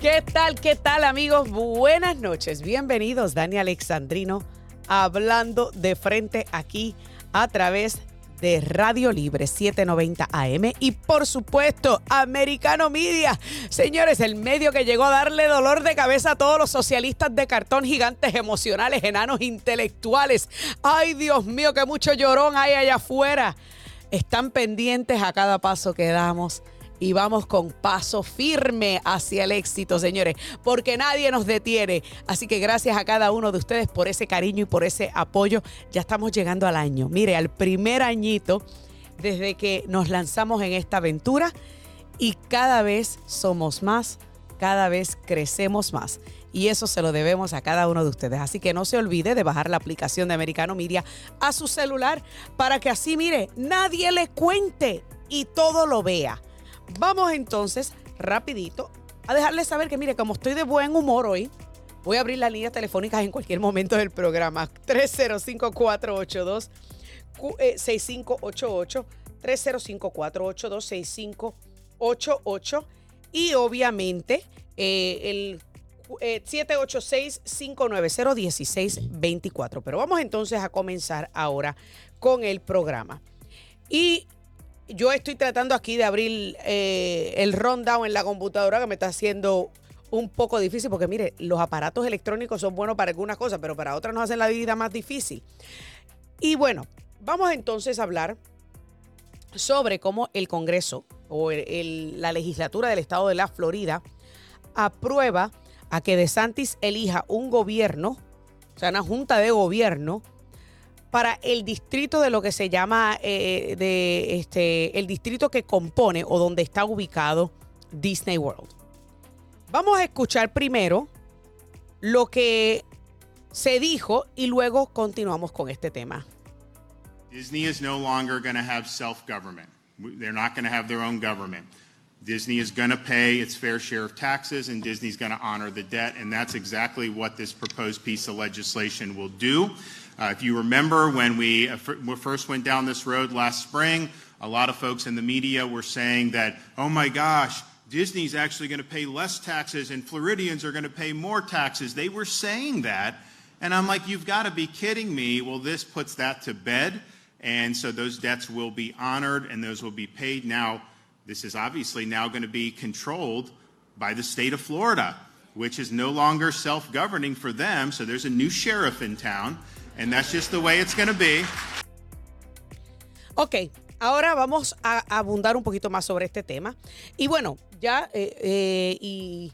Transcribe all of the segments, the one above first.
¿Qué tal, qué tal amigos? Buenas noches, bienvenidos Dani Alexandrino hablando de frente aquí a través de Radio Libre 790 AM y por supuesto Americano Media. Señores, el medio que llegó a darle dolor de cabeza a todos los socialistas de cartón, gigantes emocionales, enanos intelectuales. Ay Dios mío, que mucho llorón hay allá afuera. Están pendientes a cada paso que damos y vamos con paso firme hacia el éxito, señores, porque nadie nos detiene. Así que gracias a cada uno de ustedes por ese cariño y por ese apoyo. Ya estamos llegando al año. Mire, al primer añito desde que nos lanzamos en esta aventura y cada vez somos más, cada vez crecemos más. Y eso se lo debemos a cada uno de ustedes. Así que no se olvide de bajar la aplicación de Americano Media a su celular para que así, mire, nadie le cuente y todo lo vea. Vamos entonces, rapidito, a dejarles saber que, mire, como estoy de buen humor hoy, voy a abrir las líneas telefónicas en cualquier momento del programa. 305-482. 6588 305-482-6588 y obviamente eh, el 786-590-1624. Pero vamos entonces a comenzar ahora con el programa. Y yo estoy tratando aquí de abrir eh, el rundown en la computadora que me está haciendo un poco difícil porque mire, los aparatos electrónicos son buenos para algunas cosas, pero para otras nos hacen la vida más difícil. Y bueno, vamos entonces a hablar sobre cómo el Congreso o la legislatura del estado de la Florida aprueba a que DeSantis elija un gobierno, o sea, una junta de gobierno para el distrito de lo que se llama eh, de este el distrito que compone o donde está ubicado Disney World. Vamos a escuchar primero lo que se dijo y luego continuamos con este tema. Disney is no longer going to have self-government. They're not going to have their own government. Disney is going to pay its fair share of taxes and Disney's going to honor the debt and that's exactly what this proposed piece of legislation will do. Uh, if you remember when we uh, first went down this road last spring, a lot of folks in the media were saying that, oh my gosh, Disney's actually going to pay less taxes and Floridians are going to pay more taxes. They were saying that. And I'm like, you've got to be kidding me. Well, this puts that to bed. And so those debts will be honored and those will be paid. Now, this is obviously now going to be controlled by the state of Florida, which is no longer self governing for them. So there's a new sheriff in town. And that's just the way it's going to be. Ok, ahora vamos a abundar un poquito más sobre este tema. Y bueno, ya, eh, eh, y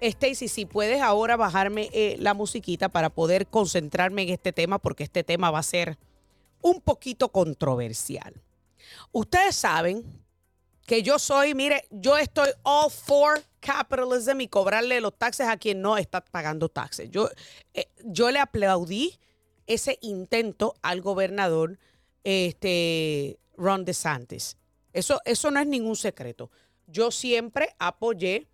Stacy, si puedes ahora bajarme eh, la musiquita para poder concentrarme en este tema, porque este tema va a ser un poquito controversial. Ustedes saben que yo soy, mire, yo estoy all for capitalism y cobrarle los taxes a quien no está pagando taxes. Yo, yo le aplaudí ese intento al gobernador este, Ron DeSantis. Eso, eso no es ningún secreto. Yo siempre apoyé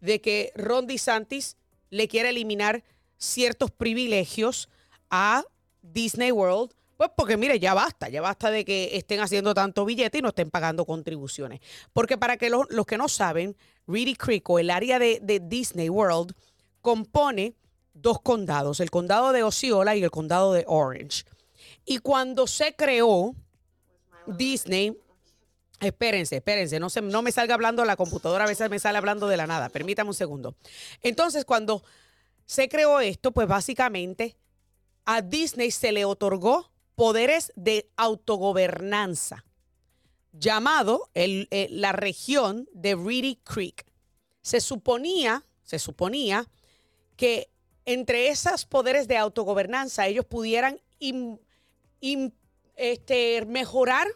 de que Ron DeSantis le quiera eliminar ciertos privilegios a Disney World, pues porque mire, ya basta, ya basta de que estén haciendo tanto billete y no estén pagando contribuciones. Porque para que los, que no saben, Reedy Creek o el área de, de Disney World compone dos condados, el condado de Osceola y el condado de Orange. Y cuando se creó Disney, espérense, espérense, no, se, no me salga hablando la computadora, a veces me sale hablando de la nada, permítame un segundo. Entonces, cuando se creó esto, pues básicamente a Disney se le otorgó poderes de autogobernanza, llamado el, eh, la región de Reedy Creek. Se suponía, se suponía que entre esos poderes de autogobernanza ellos pudieran este, mejorar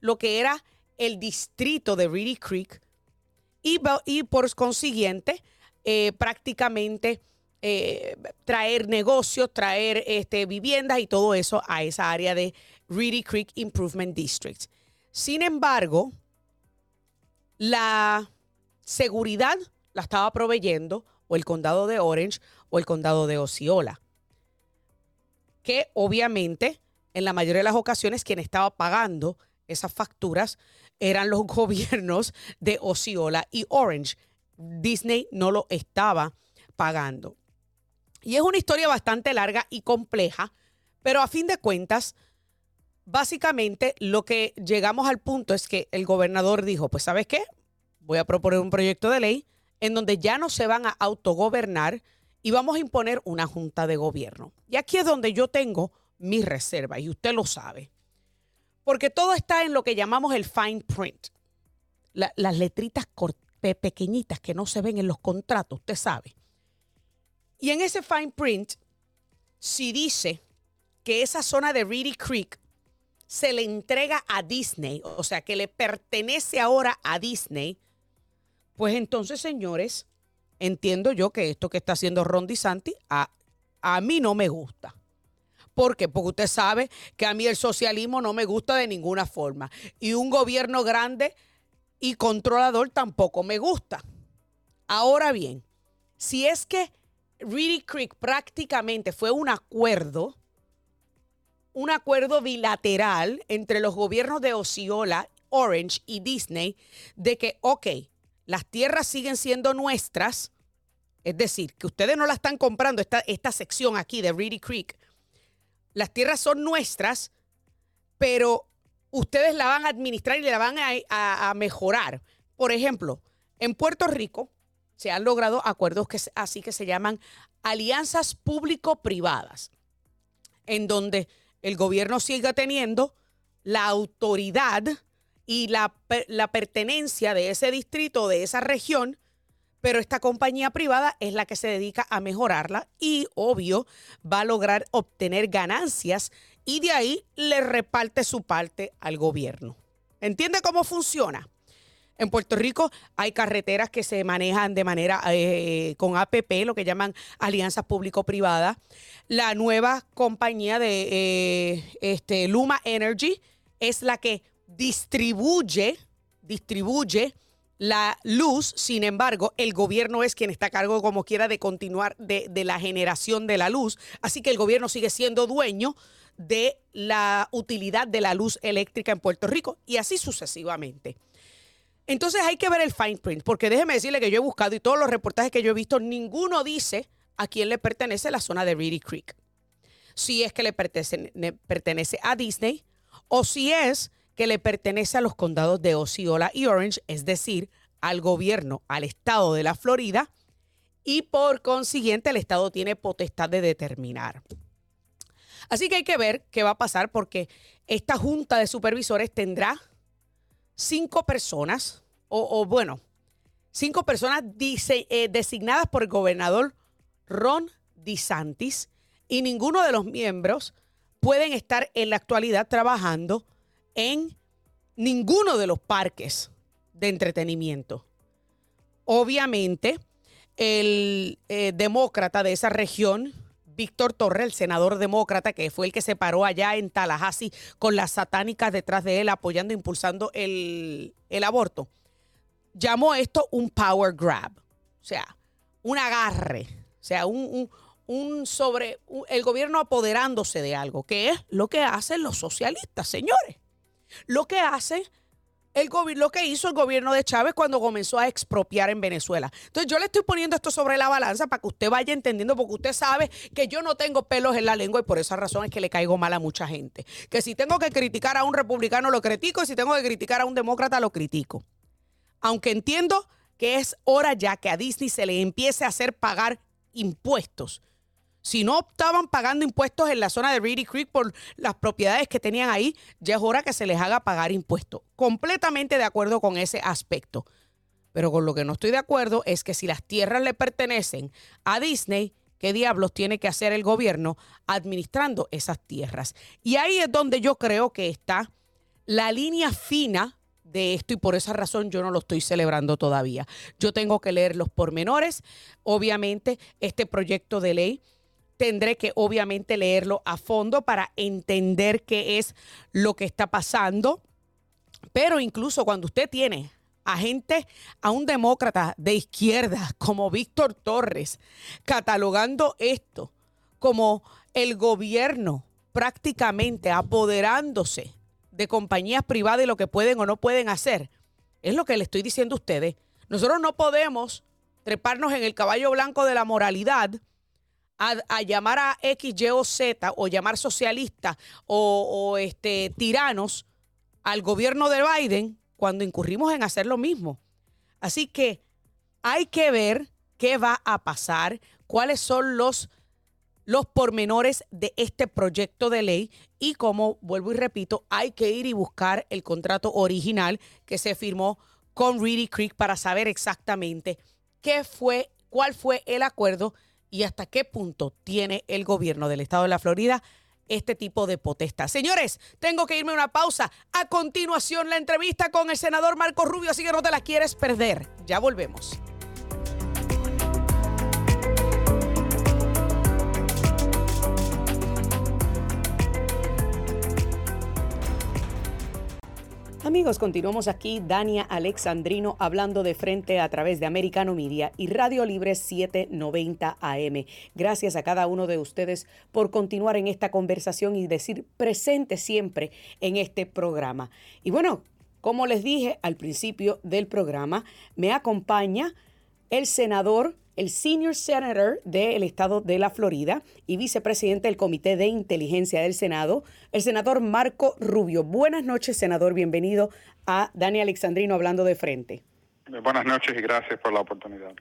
lo que era el distrito de Reedy Creek y, por consiguiente eh, prácticamente eh, traer negocios, traer este, viviendas y todo eso a esa área de Reedy Creek Improvement District. Sin embargo, la seguridad la estaba proveyendo o el condado de Orange o el condado de Osceola. Que obviamente en la mayoría de las ocasiones quien estaba pagando esas facturas eran los gobiernos de Osceola y Orange. Disney no lo estaba pagando. Y es una historia bastante larga y compleja, pero a fin de cuentas, básicamente lo que llegamos al punto es que el gobernador dijo, pues sabes qué, voy a proponer un proyecto de ley en donde ya no se van a autogobernar y vamos a imponer una junta de gobierno. Y aquí es donde yo tengo mi reserva y usted lo sabe. Porque todo está en lo que llamamos el fine print. las letritas pequeñitas que no se ven en los contratos, usted sabe. Y en ese fine print, si dice que esa zona de Reedy Creek se le entrega a Disney, o sea, que le pertenece ahora a Disney, pues entonces, señores, entiendo yo que esto que está haciendo Ron DeSantis a, a mí no me gusta. ¿Por qué? Porque usted sabe que a mí el socialismo no me gusta de ninguna forma. Y un gobierno grande y controlador tampoco me gusta. Ahora bien, si es que Reedy Creek prácticamente fue un acuerdo, un acuerdo bilateral entre los gobiernos de Osceola, Orange y Disney, de que, ok, las tierras siguen siendo nuestras, es decir, que ustedes no la están comprando, esta, esta sección aquí de Reedy Creek, las tierras son nuestras, pero ustedes la van a administrar y la van a, mejorar. Por ejemplo, en Puerto Rico se han logrado acuerdos que, así que se llaman alianzas público-privadas, en donde el gobierno siga teniendo la autoridad y la, la pertenencia de ese distrito, de esa región, pero esta compañía privada es la que se dedica a mejorarla y, obvio, va a lograr obtener ganancias y de ahí le reparte su parte al gobierno. ¿Entiende cómo funciona? En Puerto Rico hay carreteras que se manejan de manera eh, con APP, lo que llaman alianzas público-privadas. La nueva compañía de eh, este, Luma Energy es la que distribuye, distribuye la luz, sin embargo, el gobierno es quien está a cargo, como quiera, de continuar de, de, la generación de la luz. Así que el gobierno sigue siendo dueño de la utilidad de la luz eléctrica en Puerto Rico y así sucesivamente. Entonces hay que ver el fine print, porque déjeme decirle que yo he buscado y todos los reportajes que yo he visto, ninguno dice a quién le pertenece la zona de Reedy Creek. Si es que le le pertenece a Disney o si es que le pertenece a los condados de Osceola y Orange, es decir, al gobierno, al estado de la Florida, y por consiguiente el estado tiene potestad de determinar. Así que hay que ver qué va a pasar porque esta junta de supervisores tendrá cinco personas, o, bueno, cinco personas eh, designadas por el gobernador Ron DeSantis y ninguno de los miembros pueden estar en la actualidad trabajando en ninguno de los parques de entretenimiento. Obviamente, el eh, demócrata de esa región, Víctor Torre, el senador demócrata, que fue el que se paró allá en Tallahassee con las satánicas detrás de él, apoyando, impulsando el, aborto, llamó esto un power grab, o sea, un agarre, o sea, un, un sobre el gobierno apoderándose de algo, que es lo que hacen los socialistas, señores lo que hace el lo que hizo el gobierno de Chávez cuando comenzó a expropiar en Venezuela. Entonces yo le estoy poniendo esto sobre la balanza para que usted vaya entendiendo, porque usted sabe que yo no tengo pelos en la lengua y por esa razón es que le caigo mal a mucha gente. Que si tengo que criticar a un republicano lo critico y si tengo que criticar a un demócrata lo critico. Aunque entiendo que es hora ya que a Disney se le empiece a hacer pagar impuestos si no estaban pagando impuestos en la zona de Reedy Creek por las propiedades que tenían ahí, ya es hora que se les haga pagar impuestos. Completamente de acuerdo con ese aspecto. Pero con lo que no estoy de acuerdo es que si las tierras le pertenecen a Disney, ¿qué diablos tiene que hacer el gobierno administrando esas tierras? Y ahí es donde yo creo que está la línea fina de esto y por esa razón yo no lo estoy celebrando todavía. Yo tengo que leer los pormenores. Obviamente, este proyecto de ley tendré que obviamente leerlo a fondo para entender qué es lo que está pasando. Pero incluso cuando usted tiene a gente, a un demócrata de izquierda como Víctor Torres, catalogando esto como el gobierno prácticamente apoderándose de compañías privadas y lo que pueden o no pueden hacer, es lo que le estoy diciendo a ustedes. Nosotros no podemos treparnos en el caballo blanco de la moralidad a, llamar a X, Y o Z o llamar socialistas o, este, tiranos al gobierno de Biden cuando incurrimos en hacer lo mismo. Así que hay que ver qué va a pasar, cuáles son los, los pormenores de este proyecto de ley y como vuelvo y repito, hay que ir y buscar el contrato original que se firmó con Reedy Creek para saber exactamente qué fue, cuál fue el acuerdo y hasta qué punto tiene el gobierno del estado de la Florida este tipo de potestad. Señores, tengo que irme a una pausa. A continuación, la entrevista con el senador Marco Rubio, así que no te la quieres perder. Ya volvemos. Amigos, continuamos aquí, Dania Alexandrino hablando de frente a través de Americano Media y Radio Libre 790 AM. Gracias a cada uno de ustedes por continuar en esta conversación y decir presente siempre en este programa. Y bueno, como les dije al principio del programa, me acompaña el senador el senior senator del estado de la Florida y vicepresidente del Comité de Inteligencia del Senado, el senador Marco Rubio. Buenas noches, senador. Bienvenido a Dani Alexandrino hablando de frente. Buenas noches y gracias por la oportunidad.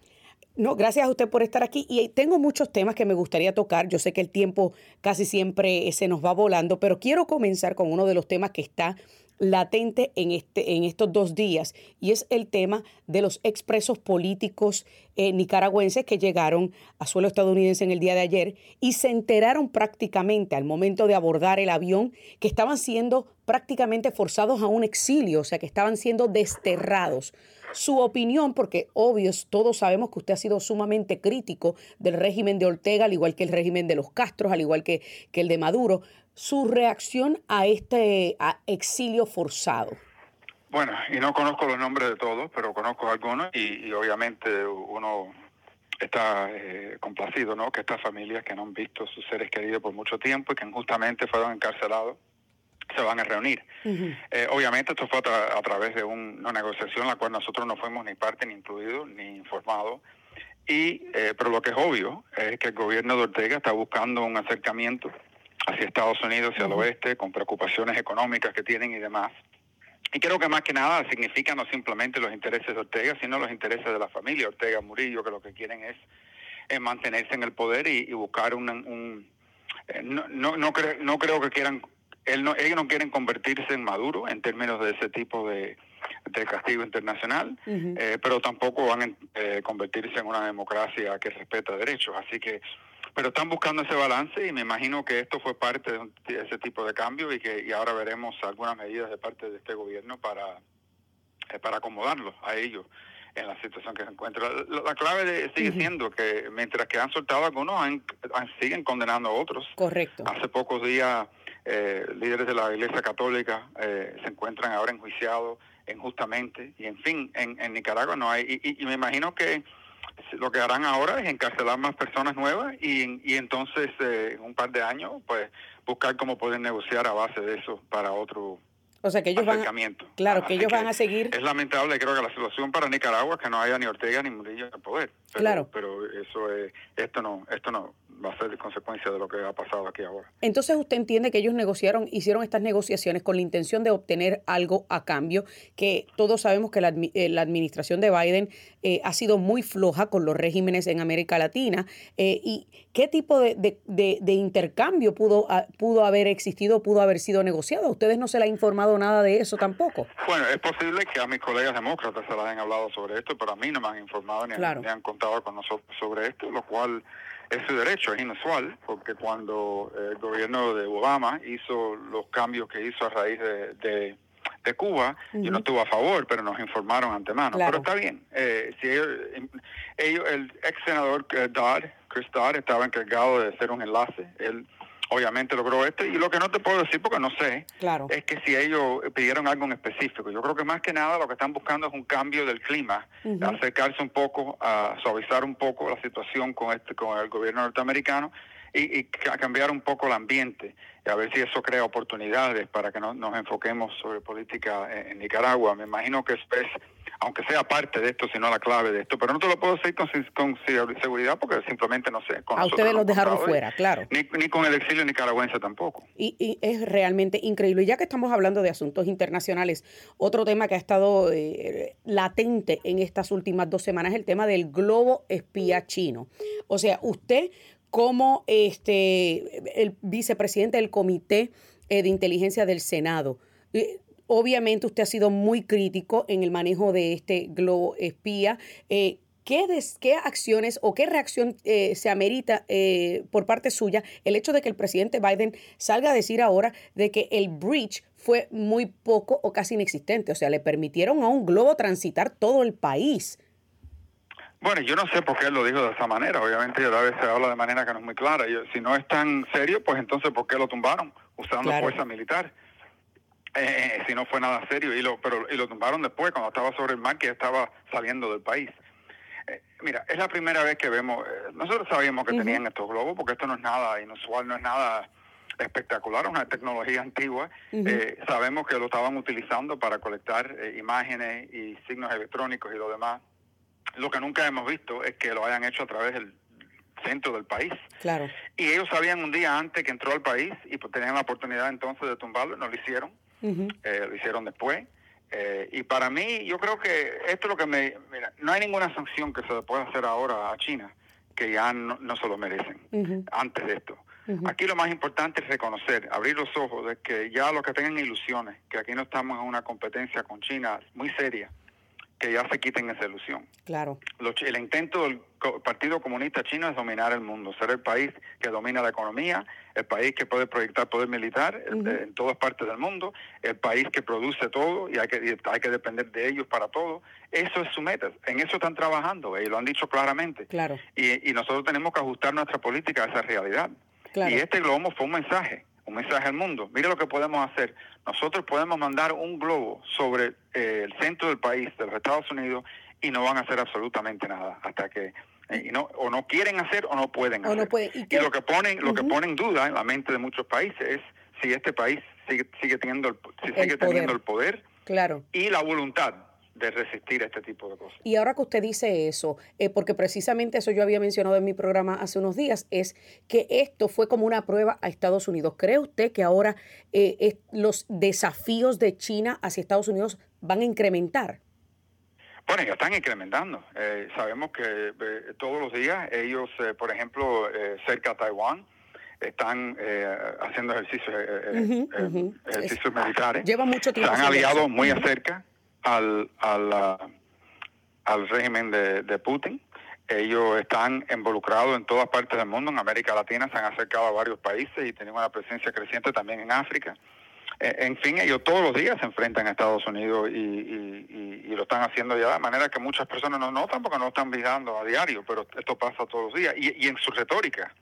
No, gracias a usted por estar aquí. Y tengo muchos temas que me gustaría tocar. Yo sé que el tiempo casi siempre se nos va volando, pero quiero comenzar con uno de los temas que está latente en, este, en estos dos días y es el tema de los expresos políticos eh, nicaragüenses que llegaron a suelo estadounidense en el día de ayer y se enteraron prácticamente al momento de abordar el avión que estaban siendo prácticamente forzados a un exilio, o sea que estaban siendo desterrados. Su opinión, porque obvio, todos sabemos que usted ha sido sumamente crítico del régimen de Ortega, al igual que el régimen de los Castros, al igual que, que el de Maduro, su reacción a este exilio forzado. Bueno, y no conozco los nombres de todos, pero conozco algunos y, obviamente uno está eh, complacido, ¿no? Que estas familias que no han visto sus seres queridos por mucho tiempo y que injustamente fueron encarcelados se van a reunir. Eh, obviamente esto fue a, través de una negociación en la cual nosotros no fuimos ni parte ni incluidos ni informados. Y, eh, pero lo que es obvio es que el gobierno de Ortega está buscando un acercamiento hacia Estados Unidos, hacia el oeste, con preocupaciones económicas que tienen y demás. Y creo que más que nada significa no simplemente los intereses de Ortega, sino los intereses de la familia Ortega Murillo, que lo que quieren es, mantenerse en el poder y, buscar un... Eh, no, no, no, no creo que quieran... Él no, ellos no quieren convertirse en Maduro en términos de ese tipo de, castigo internacional, eh, pero tampoco van a eh, convertirse en una democracia que respeta derechos. Así que pero están buscando ese balance y me imagino que esto fue parte de, ese tipo de cambio y que y ahora veremos algunas medidas de parte de este gobierno para, eh, para acomodarlos a ellos en la situación que se encuentra. La, clave sigue siendo que mientras que han soltado algunos, han, siguen condenando a otros. Correcto. Hace pocos días eh, líderes de la Iglesia Católica eh, se encuentran ahora enjuiciados injustamente y en fin, en, en Nicaragua no hay. y me imagino que lo que harán ahora es encarcelar más personas nuevas y, y entonces eh, en un par de años pues buscar cómo pueden negociar a base de eso para otro o sea que ellos van claro que ellos van a seguir es lamentable creo que la situación para Nicaragua es que no haya ni Ortega ni Murillo en el poder claro pero eso es esto no esto no va a ser consecuencia de lo que ha pasado aquí ahora. Entonces usted entiende que ellos negociaron, hicieron estas negociaciones con la intención de obtener algo a cambio, que todos sabemos que la, eh, administración de Biden eh, ha sido muy floja con los regímenes en América Latina. Eh, ¿Y qué tipo de, de, intercambio pudo, pudo haber existido, pudo haber sido negociado? ¿A ustedes no se le ha informado nada de eso tampoco? Bueno, es posible que a mis colegas demócratas se les hayan hablado sobre esto, pero a mí no me han informado ni, ni han contado con nosotros sobre esto, lo cual es su derecho, es inusual, porque cuando el gobierno de Obama hizo los cambios que hizo a raíz de, de, Cuba, yo no estuve a favor, pero nos informaron antemano. Pero está bien, eh, si ellos, el ex senador eh, Dodd, Chris Dodd, estaba encargado de hacer un enlace, él obviamente logró esto. Y lo que no te puedo decir, porque no sé, es que si ellos pidieron algo en específico. Yo creo que más que nada lo que están buscando es un cambio del clima, acercarse un poco, a suavizar un poco la situación con, este, con el gobierno norteamericano y, cambiar un poco el ambiente. Y a ver si eso crea oportunidades para que no, nos enfoquemos sobre política en, Nicaragua. Me imagino que es aunque sea parte de esto, sino la clave de esto. Pero no te lo puedo decir con, con seguridad porque simplemente no sé. a ustedes los dejaron fuera, claro. Ni, ni, con el exilio nicaragüense tampoco. Y, y, es realmente increíble. Y ya que estamos hablando de asuntos internacionales, otro tema que ha estado eh, latente en estas últimas dos semanas es el tema del globo espía chino. O sea, usted como este el vicepresidente del Comité eh, de Inteligencia del Senado, Obviamente usted ha sido muy crítico en el manejo de este globo espía. Eh, ¿qué, ¿Qué acciones o qué reacción eh, se amerita eh, por parte suya el hecho de que el presidente Biden salga a decir ahora de que el breach fue muy poco o casi inexistente? O sea, le permitieron a un globo transitar todo el país. Bueno, yo no sé por qué él lo dijo de esa manera. Obviamente, a veces se habla de manera que no es muy clara. si no es tan serio, pues entonces, ¿por qué lo tumbaron usando fuerza militar? Eh, si no fue nada serio, y lo, pero, y lo tumbaron después, cuando estaba sobre el mar, que estaba saliendo del país. Eh, mira, es la primera vez que vemos, eh, nosotros sabíamos que tenían estos globos, porque esto no es nada inusual, no es nada espectacular, es una tecnología antigua. sabemos que lo estaban utilizando para colectar imágenes y signos electrónicos y lo demás. Lo que nunca hemos visto es que lo hayan hecho a través del centro del país. Claro. Y ellos sabían un día antes que entró al país y pues tenían la oportunidad entonces de tumbarlo, no lo hicieron eh, lo hicieron después. Eh, y para mí, yo creo que esto es lo que me... Mira, no hay ninguna sanción que se le pueda hacer ahora a China que ya no, se lo merecen antes de esto. Aquí lo más importante es reconocer, abrir los ojos de que ya los que tengan ilusiones, que aquí no estamos en una competencia con China muy seria, que ya se quiten esa ilusión. Claro. el intento del Partido Comunista Chino es dominar el mundo, ser el país que domina la economía, el país que puede proyectar poder militar en todas partes del mundo, el país que produce todo y hay que, hay que depender de ellos para todo. Eso es su meta, en eso están trabajando y lo han dicho claramente. Claro. Y, y nosotros tenemos que ajustar nuestra política a esa realidad. Claro. Y este globo fue un mensaje un mensaje al mundo. Mire lo que podemos hacer. Nosotros podemos mandar un globo sobre eh, el centro del país, de los Estados Unidos, y no van a hacer absolutamente nada hasta que eh, y no o no quieren hacer o no pueden hacer. ¿Y, lo que ponen lo que ponen duda en la mente de muchos países es si este país sigue sigue teniendo el, si sigue teniendo el poder claro. y la voluntad de resistir a este tipo de cosas. Y ahora que usted dice eso, eh, porque precisamente eso yo había mencionado en mi programa hace unos días, es que esto fue como una prueba a Estados Unidos. ¿Cree usted que ahora eh, los desafíos de China hacia Estados Unidos van a incrementar? Bueno, ya están incrementando. Eh, sabemos que todos los días ellos, por ejemplo, cerca a Taiwán, están haciendo ejercicios, ejercicios militares. Lleva mucho tiempo. Se han aliado muy acerca al, al, al régimen de, de Putin. Ellos están involucrados en todas partes del mundo, en América Latina se han acercado a varios países y tienen una presencia creciente también en África. Eh, en fin, ellos todos los días se enfrentan a Estados Unidos y, lo están haciendo ya de manera que muchas personas no notan porque no están vigilando a diario, pero esto pasa todos los días. Y, en su retórica,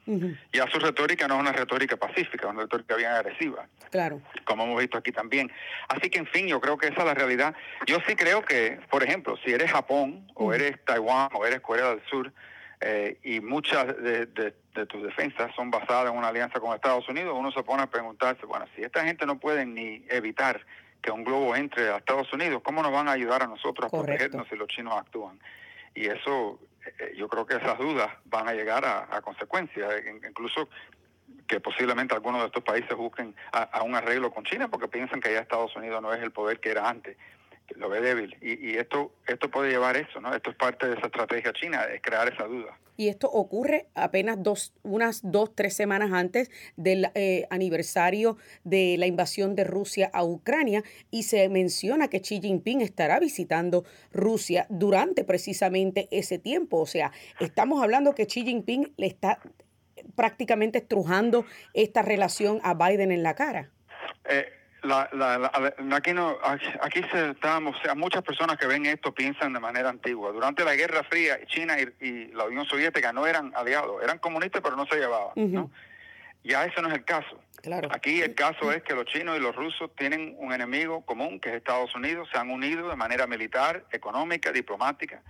ya su retórica no es una retórica pacífica, es una retórica bien agresiva. Claro. Como hemos visto aquí también. Así que, en fin, yo creo que esa es la realidad. Yo sí creo que, por ejemplo, si eres Japón o eres Taiwán o eres Corea del Sur, eh, y muchas de, tus defensas son basadas en una alianza con Estados Unidos, uno se pone a preguntarse, bueno, si esta gente no puede ni evitar que un globo entre a Estados Unidos, ¿cómo nos van a ayudar a nosotros a protegernos si los chinos actúan? Y eso, eh, yo creo que esas dudas van a llegar a, consecuencias, incluso que posiblemente algunos de estos países busquen a, un arreglo con China porque piensan que ya Estados Unidos no es el poder que era antes lo ve débil. Y, y, esto esto puede llevar eso, ¿no? Esto es parte de esa estrategia china, es crear esa duda. Y esto ocurre apenas dos, unas dos, tres semanas antes del eh, aniversario de la invasión de Rusia a Ucrania y se menciona que Xi Jinping estará visitando Rusia durante precisamente ese tiempo. O sea, estamos hablando que Xi Jinping le está prácticamente estrujando esta relación a Biden en la cara. Eh, la, la, aquí no aquí se estamos muchas personas que ven esto piensan de manera antigua. Durante la Guerra Fría China y, la Unión Soviética no eran aliados eran comunistas pero no se llevaban ¿no? ya eso no es el caso. Claro. aquí el caso es que los chinos y los rusos tienen un enemigo común que es Estados Unidos. Se han unido de manera militar económica diplomática.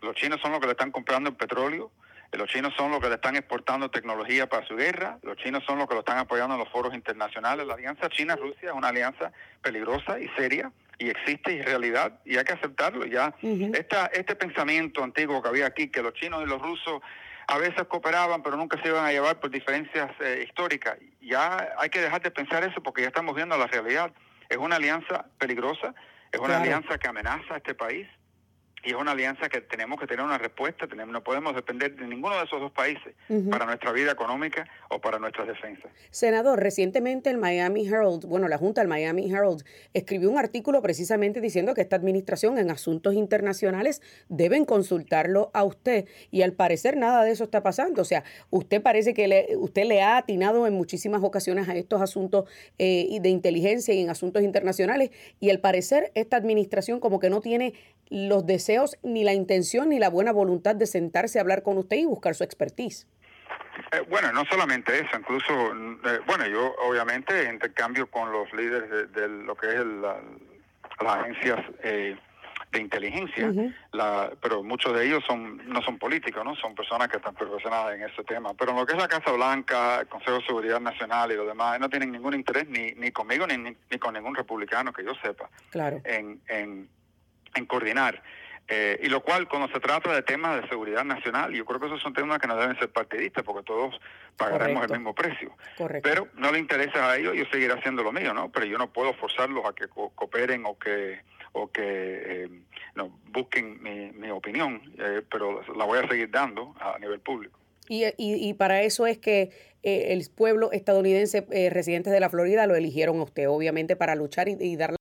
Los chinos son los que le están comprando el petróleo los chinos son los que le están exportando tecnología para su guerra, los chinos son los que lo están apoyando en los foros internacionales. La alianza China-Rusia es una alianza peligrosa y seria y existe y es realidad y hay que aceptarlo ya. Esta, este pensamiento antiguo que había aquí, que los chinos y los rusos a veces cooperaban, pero nunca se iban a llevar por diferencias eh, históricas. Ya hay que dejar de pensar eso porque ya estamos viendo la realidad. Es una alianza peligrosa, es una alianza que amenaza a este país y es una alianza que tenemos que tener una respuesta, tenemos, no podemos depender de ninguno de esos dos países para nuestra vida económica o para nuestras defensas. Senador, recientemente el Miami Herald, bueno, la Junta del Miami Herald escribió un artículo precisamente diciendo que esta administración en asuntos internacionales deben consultarlo a usted y al parecer nada de eso está pasando. O sea, usted parece que le, usted le ha atinado en muchísimas ocasiones a estos asuntos eh, de inteligencia y en asuntos internacionales y al parecer esta administración como que no tiene los deseos, ni la intención, ni la buena voluntad de sentarse a hablar con usted y buscar su expertise. Eh, bueno, no solamente eso, incluso, eh, bueno, yo obviamente intercambio con los líderes de, lo que es las agencias eh, de inteligencia, la, pero muchos de ellos son no son políticos, no son personas que están profesionadas en ese tema. Pero en lo que es la Casa Blanca, el Consejo de Seguridad Nacional y lo demás, no tienen ningún interés ni, ni conmigo ni, ni, con ningún republicano que yo sepa claro. en, en en coordinar. Eh, y lo cual, cuando se trata de temas de seguridad nacional, yo creo que esos son temas que no deben ser partidistas, porque todos pagaremos el mismo precio. Pero no le interesa a ellos, yo seguiré haciendo lo mío, ¿no? Pero yo no puedo forzarlos a que cooperen o que o que eh, no, busquen mi, mi opinión, eh, pero la voy a seguir dando a nivel público. Y, y, y para eso es que el pueblo estadounidense, residentes de la Florida, lo eligieron a usted, obviamente, para luchar y, y dar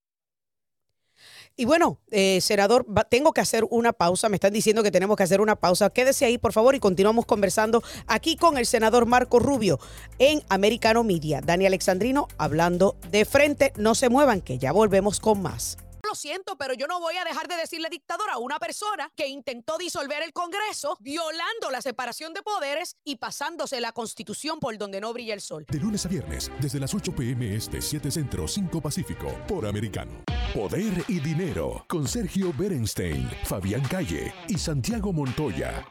y bueno, eh, senador, tengo que hacer una pausa. Me están diciendo que tenemos que hacer una pausa. Quédese ahí, por favor, y continuamos conversando aquí con el senador Marco Rubio en Americano Media. Dani Alexandrino hablando de frente. No se muevan, que ya volvemos con más. Lo siento, pero yo no voy a dejar de decirle dictador a una persona que intentó disolver el Congreso, violando la separación de poderes y pasándose la Constitución por donde no brilla el sol. De lunes a viernes, desde las 8 p.m. Este, 7 Centro, 5 Pacífico, por Americano. Poder y Dinero, con Sergio Berenstein, Fabián Calle y Santiago Montoya.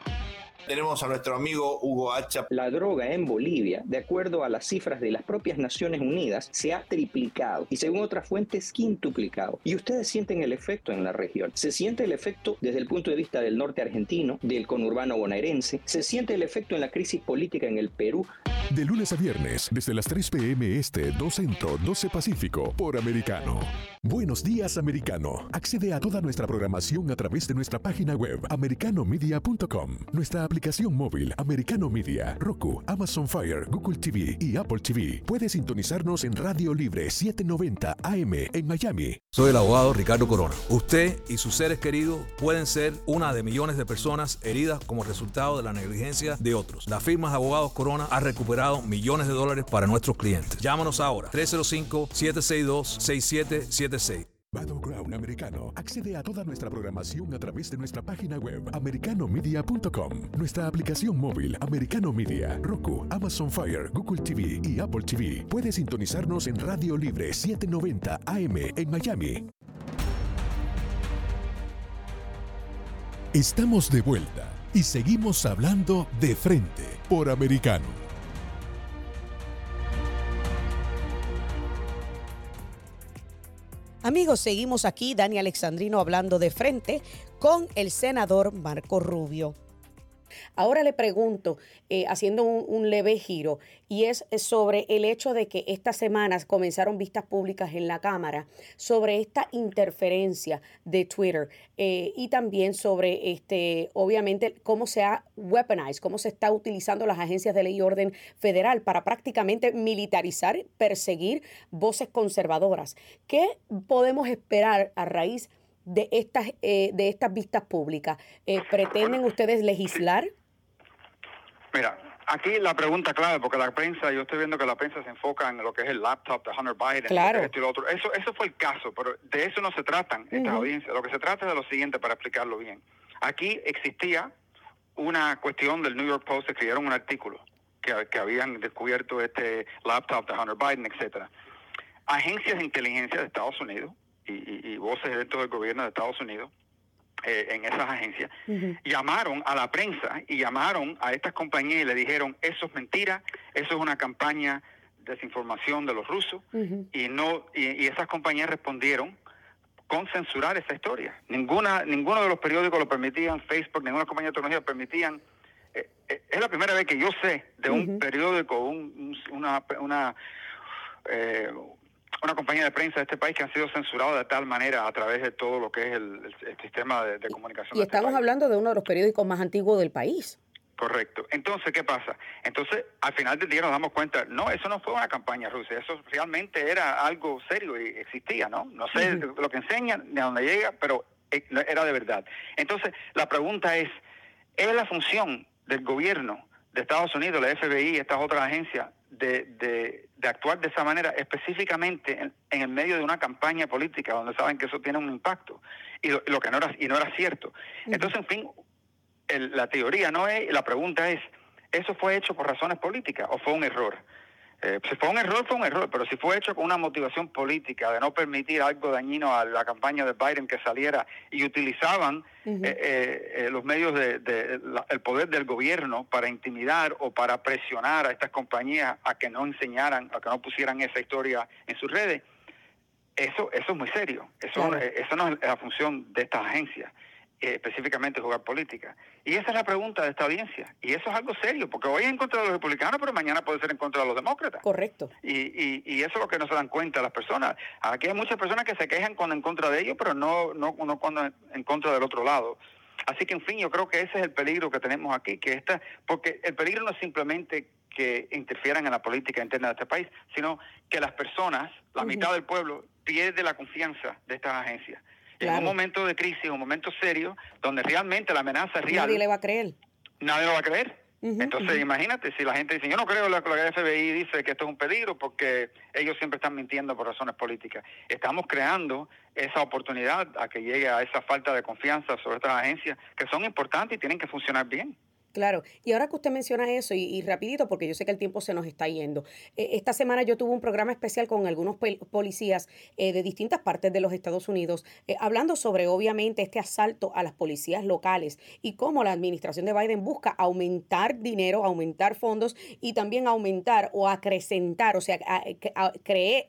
Tenemos a nuestro amigo Hugo Hacha. La droga en Bolivia, de acuerdo a las cifras de las propias Naciones Unidas, se ha triplicado y según otras fuentes quintuplicado. Y ustedes sienten el efecto en la región. Se siente el efecto desde el punto de vista del norte argentino, del conurbano bonaerense. Se siente el efecto en la crisis política en el Perú. De lunes a viernes, desde las 3 p.m. Este, 2 Centro, 12 Pacífico, por Americano. Buenos días, Americano. Accede a toda nuestra programación a través de nuestra página web, americanomedia.com, nuestra aplicación móvil, Americano Media, Roku, Amazon Fire, Google TV y Apple TV. Puede sintonizarnos en Radio Libre 790 AM en Miami. Soy el abogado Ricardo Corona. Usted y sus seres queridos pueden ser una de millones de personas heridas como resultado de la negligencia de otros. La firma de abogados Corona ha recuperado millones de dólares para nuestros clientes. Llámanos ahora 305-762-6776. Battleground Americano. Accede a toda nuestra programación a través de nuestra página web americanomedia.com, nuestra aplicación móvil Americano Media, Roku, Amazon Fire, Google TV y Apple TV. Puede sintonizarnos en Radio Libre 790 AM en Miami. Estamos de vuelta y seguimos hablando de frente por Americano. Amigos, seguimos aquí, Dani Alexandrino hablando de frente con el senador Marco Rubio. Ahora le pregunto, eh, haciendo un, leve giro, y es sobre el hecho de que estas semanas comenzaron vistas públicas en la Cámara sobre esta interferencia de Twitter eh, y también sobre, este, obviamente, cómo se ha weaponized, cómo se está utilizando las agencias de ley y orden federal para prácticamente militarizar, perseguir voces conservadoras. ¿Qué podemos esperar a raíz de estas, eh, de estas vistas públicas? Eh, ¿Pretenden ustedes legislar? Mira, aquí la pregunta clave, porque la prensa, yo estoy viendo que la prensa se enfoca en lo que es el laptop de Hunter Biden, claro. y lo otro. Eso, eso fue el caso, pero de eso no se tratan estas audiencias. Lo que se trata es de lo siguiente, para explicarlo bien. Aquí existía una cuestión del New York Post, escribieron un artículo que, que habían descubierto este laptop de Hunter Biden, etcétera. Agencias de inteligencia de Estados Unidos y, voces dentro del gobierno de Estados Unidos eh, en esas agencias, llamaron a la prensa y llamaron a estas compañías y le dijeron, eso es mentira, eso es una campaña de desinformación de los rusos, y no y, esas compañías respondieron con censurar esa historia. Ninguna, ninguno de los periódicos lo permitían, Facebook, ninguna compañía de tecnología permitían. Eh, eh, es la primera vez que yo sé de un periódico, un, una, una, eh, una compañía de prensa de este país que han sido censurados de tal manera a través de todo lo que es el, sistema de, comunicación. Y este estamos hablando de uno de los periódicos más antiguos del país. Correcto. Entonces, ¿qué pasa? Entonces, al final del día nos damos cuenta, no, eso no fue una campaña rusa, eso realmente era algo serio y existía, ¿no? No sé lo que enseñan, ni a dónde llega, pero eh, era de verdad. Entonces, la pregunta es, ¿es la función del gobierno de Estados Unidos, la FBI y estas otras agencias, de, de, de actuar de esa manera específicamente en, el medio de una campaña política donde saben que eso tiene un impacto y lo, que no era y no era cierto. Entonces, en fin, la teoría no es, la pregunta es, ¿eso fue hecho por razones políticas o fue un error? Eh, si fue un error, fue un error, pero si fue hecho con una motivación política de no permitir algo dañino a la campaña de Biden que saliera y utilizaban eh, eh, los medios de, el poder del gobierno para intimidar o para presionar a estas compañías a que no enseñaran, a que no pusieran esa historia en sus redes, eso, eso es muy serio. Eso, eso no es la función de estas agencias. Eh, específicamente jugar política. Y esa es la pregunta de esta audiencia. Y eso es algo serio, porque hoy es en contra de los republicanos, pero mañana puede ser en contra de los demócratas. Correcto. Y, y, eso es lo que no se dan cuenta las personas. Aquí hay muchas personas que se quejan cuando en contra de ellos, pero no, no, no cuando en contra del otro lado. Así que, en fin, yo creo que ese es el peligro que tenemos aquí, que esta, porque el peligro no es simplemente que interfieran en la política interna de este país, sino que las personas, la mitad del pueblo, pierde la confianza de estas agencias. En un momento de crisis, un momento serio, donde realmente la amenaza es real. Nadie le va a creer. Nadie lo va a creer. Entonces, imagínate, si la gente dice, yo no creo que la FBI dice que esto es un peligro porque ellos siempre están mintiendo por razones políticas. Estamos creando esa oportunidad a que llegue a esa falta de confianza sobre estas agencias que son importantes y tienen que funcionar bien. Claro, y ahora que usted menciona eso, y, rapidito, porque yo sé que el tiempo se nos está yendo, eh, esta semana yo tuve un programa especial con algunos policías eh, de distintas partes de los Estados Unidos, eh, hablando sobre obviamente este asalto a las policías locales y cómo la administración de Biden busca aumentar dinero, aumentar fondos y también aumentar o acrecentar, o sea,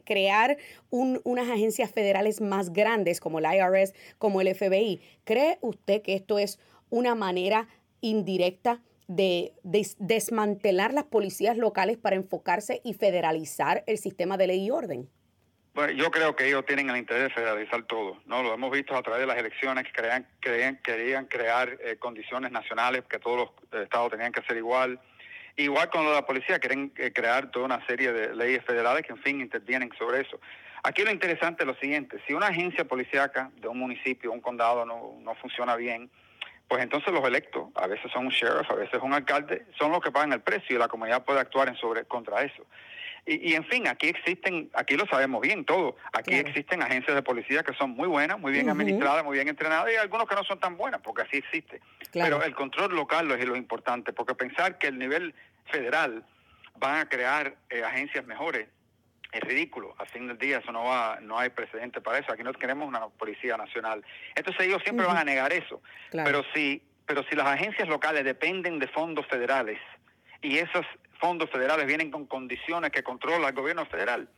crear unas agencias federales más grandes como el IRS, como el FBI. ¿Cree usted que esto es una manera indirecta de, desmantelar las policías locales para enfocarse y federalizar el sistema de ley y orden? Bueno, yo creo que ellos tienen el interés de federalizar todo, ¿no? Lo hemos visto a través de las elecciones que creían, creían, querían crear eh, condiciones nacionales, que todos los estados tenían que ser igual. Igual con lo de la policía, quieren eh, crear toda una serie de leyes federales que, en fin, intervienen sobre eso. Aquí lo interesante es lo siguiente, si una agencia policíaca de un municipio, un condado no, no funciona bien, pues entonces los electos, a veces son un sheriff, a veces un alcalde, son los que pagan el precio y la comunidad puede actuar en sobre contra eso. Y, en fin, aquí existen, aquí lo sabemos bien todo, aquí existen agencias de policía que son muy buenas, muy bien administradas, muy bien entrenadas y algunos que no son tan buenas, porque así existe. Pero el control local es lo importante, porque pensar que el nivel federal van a crear eh, agencias mejores es ridículo. Al fin del día eso no va, no hay precedente para eso. Aquí no queremos una policía nacional. Entonces ellos siempre van a negar eso. Pero si, pero si las agencias locales dependen de fondos federales y esos fondos federales vienen con condiciones que controla el gobierno federal,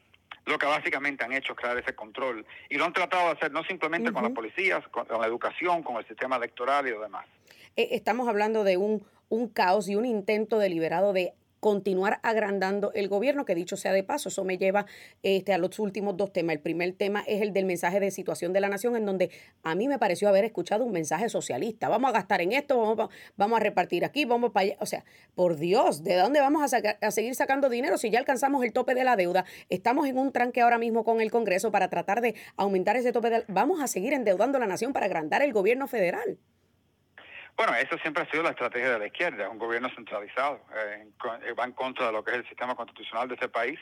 lo que básicamente han hecho es crear ese control. Y lo han tratado de hacer no simplemente con las policías, con, la educación, con el sistema electoral y lo demás. Eh, estamos hablando de un, un caos y un intento deliberado de continuar agrandando el gobierno, que dicho sea de paso, eso me lleva este, a los últimos dos temas. El primer tema es el del mensaje de situación de la nación, en donde a mí me pareció haber escuchado un mensaje socialista. Vamos a gastar en esto, vamos, vamos a repartir aquí, vamos para allá. O sea, por Dios, ¿de dónde vamos a, a seguir sacando dinero si ya alcanzamos el tope de la deuda? Estamos en un tranque ahora mismo con el Congreso para tratar de aumentar ese tope de... Vamos a seguir endeudando la nación para agrandar el gobierno federal. Bueno, eso siempre ha sido la estrategia de la izquierda, un gobierno centralizado, eh, eh, va en contra de lo que es el sistema constitucional de este país,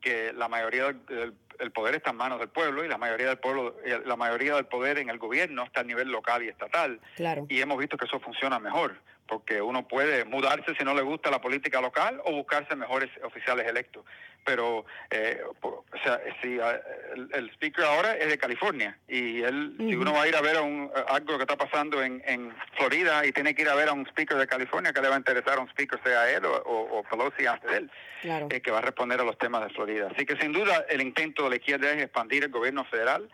que la mayoría del poder está en manos del pueblo y la mayoría del pueblo, eh, la mayoría del poder en el gobierno está a nivel local y estatal. Claro. Y hemos visto que eso funciona mejor, porque uno puede mudarse si no le gusta la política local o buscarse mejores oficiales electos. Pero, eh, o sea, si ah, el, el, speaker ahora es de California y él, si uno va a ir a ver a un, algo que está pasando en, en Florida y tiene que ir a ver a un speaker de California, que le va a interesar a un speaker, sea él o, o, o Pelosi antes de él, Claro. eh, que va a responder a los temas de Florida. Así que sin duda el intento de la izquierda es expandir el gobierno federal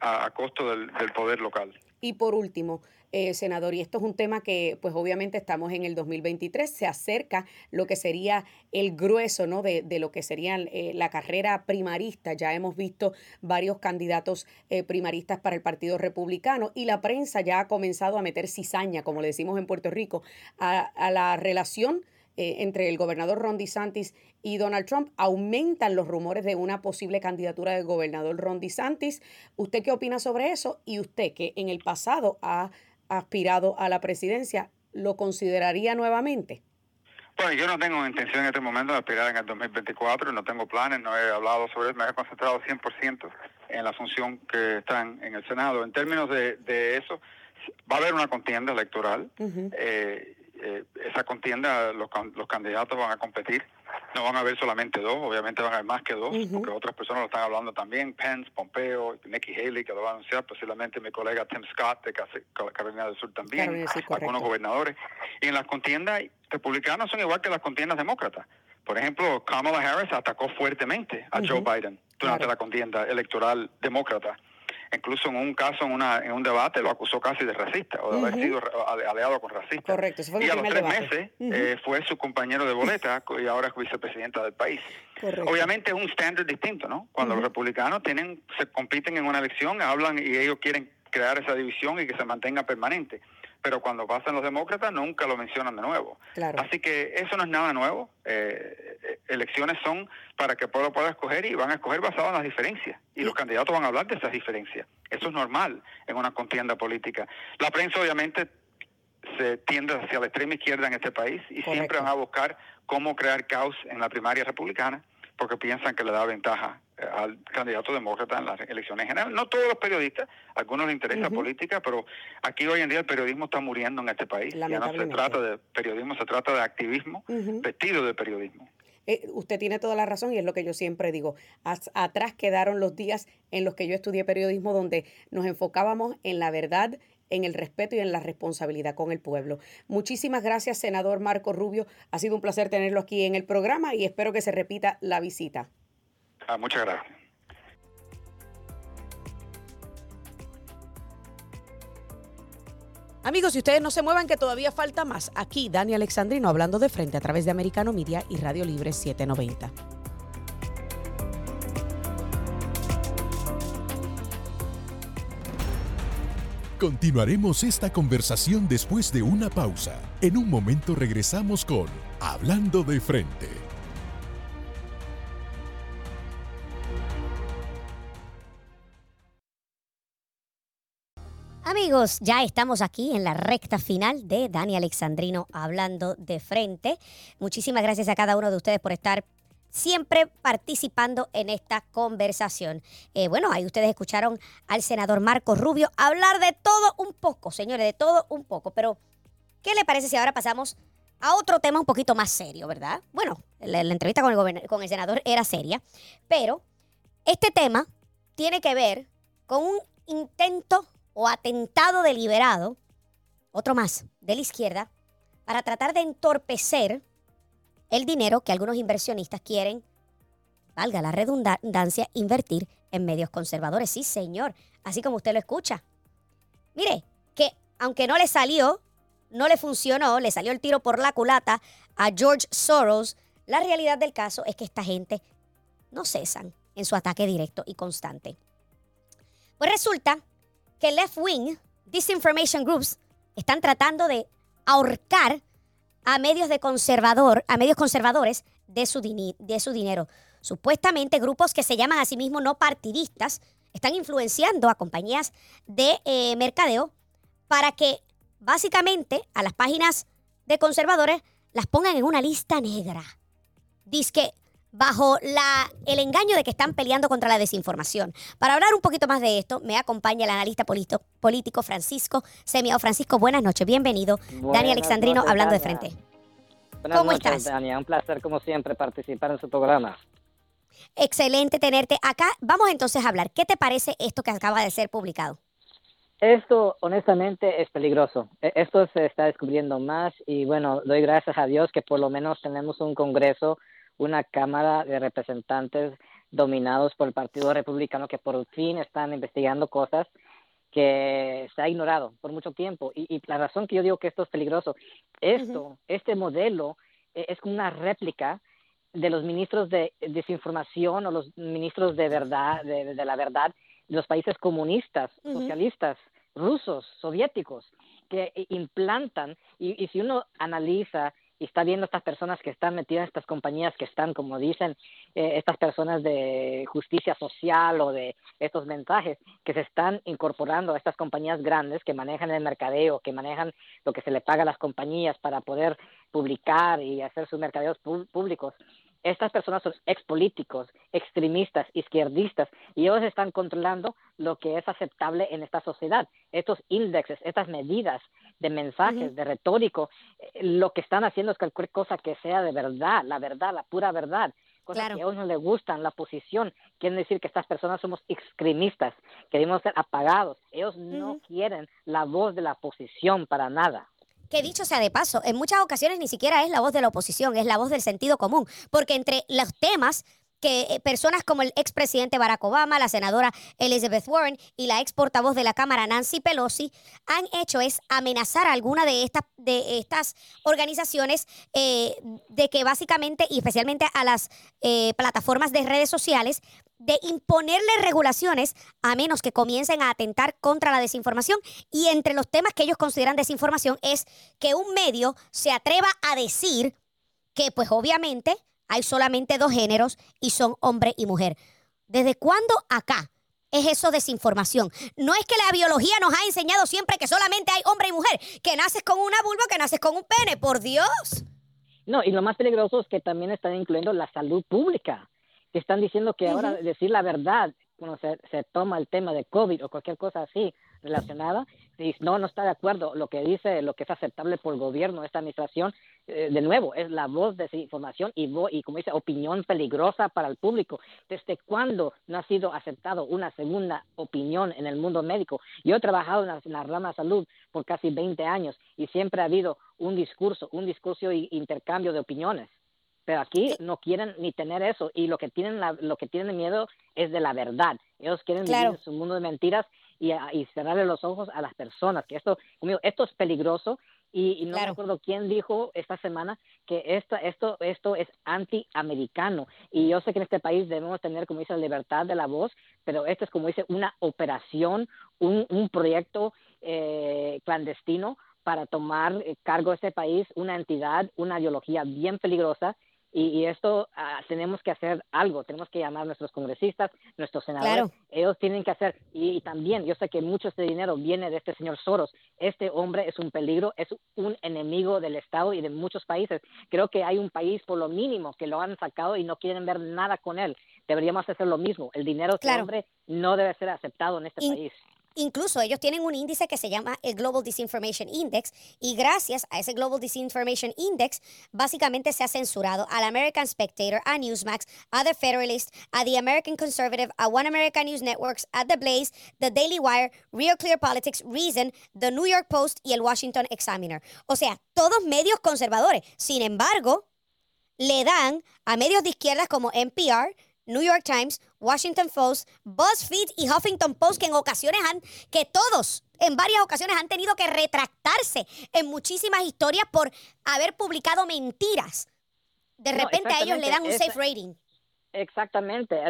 a, a costo del, del poder local. Y por último, eh, senador, y esto es un tema que pues obviamente estamos en el 2023, se acerca lo que sería el grueso ¿no? de, de lo que sería eh, la carrera primarista. Ya hemos visto varios candidatos eh, primaristas para el Partido Republicano y la prensa ya ha comenzado a meter cizaña, como le decimos en Puerto Rico, a, a la relación eh, entre el gobernador Ron DeSantis y Donald Trump, aumentan los rumores de una posible candidatura del gobernador Ron DeSantis. ¿Usted qué opina sobre eso? Y usted, que en el pasado ha aspirado a la presidencia, ¿lo consideraría nuevamente? Bueno, yo no tengo intención en este momento de aspirar en el 2024, no tengo planes, no he hablado sobre eso, me he concentrado 100% en la función que están en el Senado. En términos de, de eso, va a haber una contienda electoral. Eh, eh, esa contienda, los, los candidatos van a competir. No van a haber solamente dos, obviamente van a haber más que dos, porque otras personas lo están hablando también. Pence, Pompeo, Nikki Haley, que lo va a anunciar, posiblemente mi colega Tim Scott de Carolina del Sur también, sí, correcto. algunos gobernadores. Y en las contiendas republicanas son igual que las contiendas demócratas. Por ejemplo, Kamala Harris atacó fuertemente a Joe. Biden durante Claro. la contienda electoral demócrata. Incluso en un caso, en, una, en un debate, lo acusó casi de racista o de haber Ujú. sido aliado con racistas. Correcto, fue y a los tres debate. meses eh, fue su compañero de boleta y ahora es vicepresidenta del país. Correcto. Obviamente es un estándar distinto, ¿no? Cuando los republicanos tienen, se compiten en una elección, hablan y ellos quieren crear esa división y que se mantenga permanente. Pero cuando pasan los demócratas nunca lo mencionan de nuevo. Claro. Así que eso no es nada nuevo. Eh, eh, elecciones son para que el pueblo pueda escoger y van a escoger basado en las diferencias. Y los candidatos van a hablar de esas diferencias. Eso es normal en una contienda política. La prensa obviamente se tiende hacia la extrema izquierda en este país y siempre van a buscar cómo crear caos en la primaria republicana porque piensan que le da ventaja eh, al candidato demócrata en las elecciones generales. No todos los periodistas, a algunos les interesa política, pero aquí hoy en día el periodismo está muriendo en este país. Ya no se trata de periodismo, se trata de activismo vestido de periodismo. Eh, usted tiene toda la razón y es lo que yo siempre digo. As- atrás quedaron los días en los que yo estudié periodismo donde nos enfocábamos en la verdad, en el respeto y en la responsabilidad con el pueblo. Muchísimas gracias, senador Marco Rubio. Ha sido un placer tenerlo aquí en el programa y espero que se repita la visita. Ah, muchas gracias. Amigos, si ustedes no se muevan, que todavía falta más. Aquí Dani Alexandrino hablando de frente a través de Americano Media y Radio Libre 790. Continuaremos esta conversación después de una pausa. En un momento regresamos con Hablando de frente. Amigos, ya estamos aquí en la recta final de Dani Alexandrino hablando de frente. Muchísimas gracias a cada uno de ustedes por estar siempre participando en esta conversación. Eh, bueno, ahí ustedes escucharon al senador Marco Rubio hablar de todo un poco, señores, de todo un poco. Pero, ¿qué le parece si ahora pasamos a otro tema un poquito más serio, verdad? Bueno, la, entrevista con el, con el senador era seria, pero este tema tiene que ver con un intento o atentado deliberado, otro más, de la izquierda, para tratar de entorpecer el dinero que algunos inversionistas quieren, valga la redundancia, invertir en medios conservadores. Sí, señor, así como usted lo escucha. Mire, que aunque no le salió, no le funcionó, le salió el tiro por la culata a George Soros, la realidad del caso es que esta gente no cesan en su ataque directo y constante. Pues resulta que left wing disinformation groups están tratando de ahorcar a medios de conservador, a medios conservadores de su, de su dinero. Supuestamente grupos que se llaman a sí mismos no partidistas están influenciando a compañías de eh, mercadeo para que básicamente a las páginas de conservadores las pongan en una lista negra. Dice que bajo la, el engaño de que están peleando contra la desinformación. Para hablar un poquito más de esto, me acompaña el analista político, político Francisco Semiao. Francisco, buenas noches, bienvenido. Dani Alexandrino, hablando de frente. Buenas ¿Cómo noches, estás? Dania. Un placer, como siempre, participar en su programa. Excelente tenerte acá. Vamos entonces a hablar. ¿Qué te parece esto que acaba de ser publicado? Esto, honestamente, es peligroso. E- Esto se está descubriendo más y, bueno, doy gracias a Dios que por lo menos tenemos un Congreso, una Cámara de Representantes dominados por el Partido Republicano que por fin están investigando cosas que se ha ignorado por mucho tiempo. Y, y la razón que yo digo que esto es peligroso, esto, este modelo eh, es como una réplica de los ministros de desinformación o los ministros de verdad, de, de la verdad, de los países comunistas, Ujú. socialistas, rusos, soviéticos, que i- implantan, y, y si uno analiza y está viendo estas personas que están metidas estas compañías que están, como dicen, eh, estas personas de justicia social o de estos mensajes que se están incorporando a estas compañías grandes que manejan el mercadeo, que manejan lo que se le paga a las compañías para poder publicar y hacer sus mercadeos públicos. Estas personas son expolíticos, extremistas, izquierdistas, y ellos están controlando lo que es aceptable en esta sociedad. Estos índices, estas medidas de mensajes, de retórico, eh, lo que están haciendo es cualquier cosa que sea de verdad, la verdad, la pura verdad. Cosas que a ellos no les gustan, la posición. Quieren decir que estas personas somos extremistas, que debemos ser apagados. Ellos no quieren la voz de la oposición para nada. Que dicho sea de paso, en muchas ocasiones ni siquiera es la voz de la oposición, es la voz del sentido común, porque entre los temas que eh, personas como el expresidente Barack Obama, la senadora Elizabeth Warren y la ex portavoz de la Cámara Nancy Pelosi han hecho es amenazar a alguna de estas, de estas organizaciones eh, de que básicamente, y especialmente a las eh, plataformas de redes sociales, de imponerle regulaciones a menos que comiencen a atentar contra la desinformación. Y entre los temas que ellos consideran desinformación es que un medio se atreva a decir que pues obviamente hay solamente dos géneros y son hombre y mujer. ¿Desde cuándo acá es eso desinformación? No es que la biología nos ha enseñado siempre que solamente hay hombre y mujer, que naces con una vulva, que naces con un pene, por Dios. No, y lo más peligroso es que también están incluyendo la salud pública, que están diciendo que ahora decir la verdad, cuando se, se toma el tema de COVID o cualquier cosa así relacionada, si no, no está de acuerdo, lo que dice, lo que es aceptable por el gobierno, esta administración, eh, de nuevo, es la voz de información y, vo- y, como dice, opinión peligrosa para el público. ¿Desde cuándo no ha sido aceptado una segunda opinión en el mundo médico? Yo he trabajado en la, en la rama de salud por casi 20 años y siempre ha habido un discurso, un discurso y intercambio de opiniones. Pero aquí no quieren ni tener eso y lo que tienen la- lo que tienen miedo es de la verdad. Ellos quieren Claro. vivir en su mundo de mentiras y, a- y cerrarle los ojos a las personas. Que esto, como digo, esto es peligroso y, y no me acuerdo quién dijo esta semana que esto esto esto es antiamericano y yo sé que en este país debemos tener como dice libertad de la voz, pero esto es como dice una operación, un, un proyecto eh, clandestino para tomar eh, cargo de este país, una entidad, una ideología bien peligrosa. Y, y esto ah, tenemos que hacer algo, tenemos que llamar a nuestros congresistas, nuestros senadores, Claro. ellos tienen que hacer, y, y también yo sé que mucho de este dinero viene de este señor Soros, este hombre es un peligro, es un enemigo del Estado y de muchos países. Creo que hay un país por lo mínimo que lo han sacado y no quieren ver nada con él. Deberíamos hacer lo mismo. El dinero de este hombre no debe ser aceptado en este In- país. Incluso ellos tienen un índice que se llama el Global Disinformation Index y gracias a ese Global Disinformation Index básicamente se ha censurado al American Spectator, a Newsmax, a The Federalist, a The American Conservative, a One American News Networks, a The Blaze, The Daily Wire, Real Clear Politics, Reason, The New York Post y el Washington Examiner. O sea, todos medios conservadores. Sin embargo, le dan a medios de izquierdas como NPR, New York Times, Washington Post, BuzzFeed y Huffington Post que en ocasiones han, que todos en varias ocasiones han tenido que retractarse en muchísimas historias por haber publicado mentiras. De No, repente a ellos le dan un safe rating. Exactamente,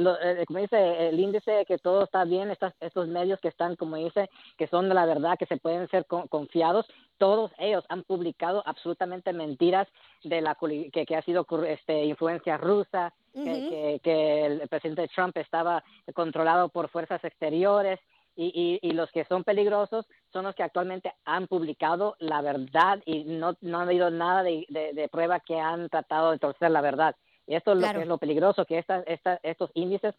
como dice el índice que todo está bien, estas, estos medios que están, como dice, que son de la verdad, que se pueden ser con- confiados, todos ellos han publicado absolutamente mentiras de la que, que ha sido este, influencia rusa, que- Ujú. que, que el presidente Trump estaba controlado por fuerzas exteriores y, y, y los que son peligrosos son los que actualmente han publicado la verdad y no, no ha habido nada de, de, de prueba que han tratado de torcer la verdad. Y esto es lo que es lo peligroso, que esta, esta, estos índices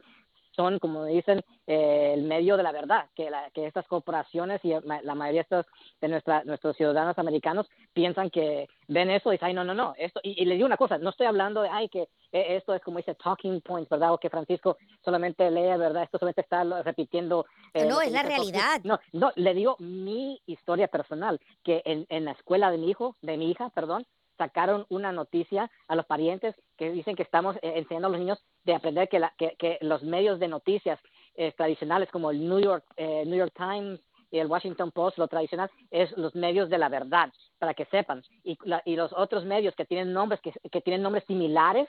son, como dicen, eh, el medio de la verdad, que, la- que estas corporaciones y la mayoría de, estos, de nuestra, nuestros ciudadanos americanos piensan que ven eso y dicen, ay, no, no, no, esto, y, y les digo una cosa, no estoy hablando de, ay, que eh, esto es como dice talking points, ¿verdad? O que Francisco solamente lee, ¿verdad? Esto solamente está repitiendo. eh, No, es la realidad. No, no, le digo mi historia personal, que en, en la escuela de mi hijo, de mi hija, perdón, sacaron una noticia a los parientes que dicen que estamos eh, enseñando a los niños de aprender que, la, que, los medios de noticias eh, tradicionales como el New York, eh, New York Times y el Washington Post, lo tradicional, es los medios de la verdad, para que sepan. Y, la- y los otros medios que tienen nombres, que, tienen nombres similares,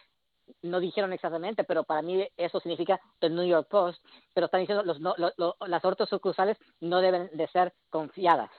no dijeron exactamente, pero para mí eso significa The New York Post, pero están diciendo los, las otras sucursales no deben de ser confiadas.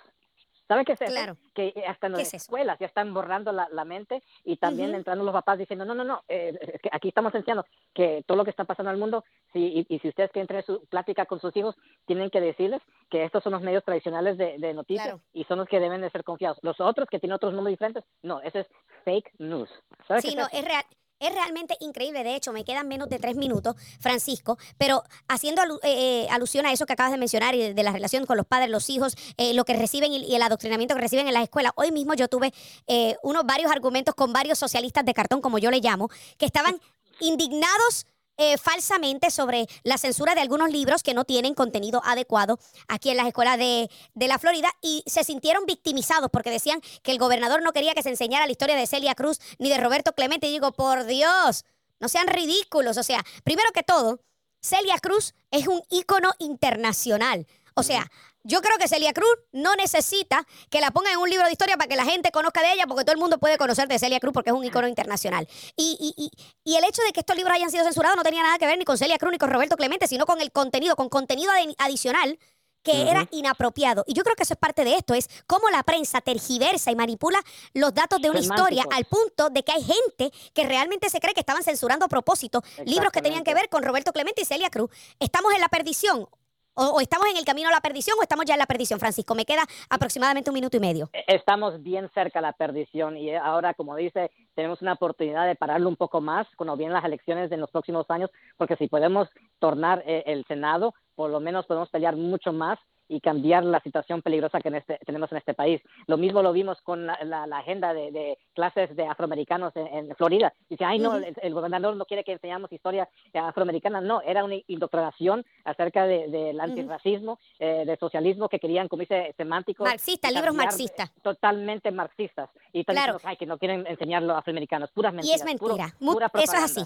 ¿Saben qué es eso? Claro. Que hasta en ¿Qué las es eso? escuelas ya están borrando la, la mente y también entrando los papás diciendo, no, no, no, eh, es que aquí estamos enseñando que todo lo que está pasando en el mundo, si, y, y si ustedes quieren tener su plática con sus hijos, tienen que decirles que estos son los medios tradicionales de, de noticias Claro. y son los que deben de ser confiados. Los otros que tienen otros nombres diferentes, no, ese es fake news. ¿Sabes qué Sí, no, eso? es real. Es realmente increíble, de hecho, me quedan menos de tres minutos, Francisco, pero haciendo alu- eh, eh, alusión a eso que acabas de mencionar y de, de la relación con los padres, los hijos, eh, lo que reciben y, el adoctrinamiento que reciben en las escuelas. Hoy mismo yo tuve eh, unos varios argumentos con varios socialistas de cartón, como yo le llamo, que estaban indignados eh, falsamente sobre la censura de algunos libros que no tienen contenido adecuado aquí en las escuelas de, de la Florida y se sintieron victimizados porque decían que el gobernador no quería que se enseñara la historia de Celia Cruz ni de Roberto Clemente. Y digo, por Dios, no sean ridículos. O sea, primero que todo, Celia Cruz es un ícono internacional. O sea, yo creo que Celia Cruz no necesita que la pongan en un libro de historia para que la gente conozca de ella, porque todo el mundo puede conocer de Celia Cruz porque es un ícono internacional. Y, y- y- y el hecho de que estos libros hayan sido censurados no tenía nada que ver ni con Celia Cruz ni con Roberto Clemente, sino con el contenido, con contenido adi- adicional que era inapropiado. Y yo creo que eso es parte de esto, es cómo la prensa tergiversa y manipula los datos de una historia al punto de que hay gente que realmente se cree que estaban censurando a propósito libros que tenían que ver con Roberto Clemente y Celia Cruz. Estamos en la perdición. O, o estamos en el camino a la perdición o estamos ya en la perdición, Francisco. Me queda aproximadamente un minuto y medio. estamos bien cerca a la perdición y ahora, como dice, tenemos una oportunidad de pararlo un poco más cuando vienen las elecciones en los próximos años, porque si podemos tornar eh, el Senado, por lo menos podemos pelear mucho más y cambiar la situación peligrosa que en este- tenemos en este país. Lo mismo lo vimos con la, la- la agenda de, de clases de afroamericanos en, en Florida. Dice, ay, no, el, el gobernador no quiere que enseñamos historia afroamericana. No, era una indoctrinación acerca de- del antirracismo, eh, del socialismo que querían, como dice, semánticos. Marxista, y libros marxistas. Totalmente marxistas. Y Claro. diciendo, ay, que no quieren enseñar los afroamericanos. Puras Y mentiras. es puro- mentira. Mu- pura Eso es así.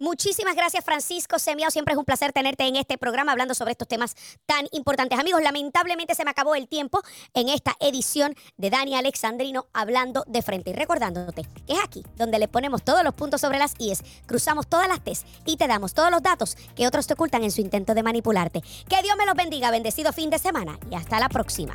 Muchísimas gracias, Francisco Semiao. Siempre es un placer tenerte en este programa hablando sobre estos temas tan importantes. Amigos, lamentablemente se me acabó el tiempo en esta edición de Dani Alexandrino hablando de frente. Y recordándote que es aquí donde le ponemos todos los puntos sobre las IES, cruzamos todas las T's y te damos todos los datos que otros te ocultan en su intento de manipularte. Que Dios me los bendiga. Bendecido fin de semana y hasta la próxima.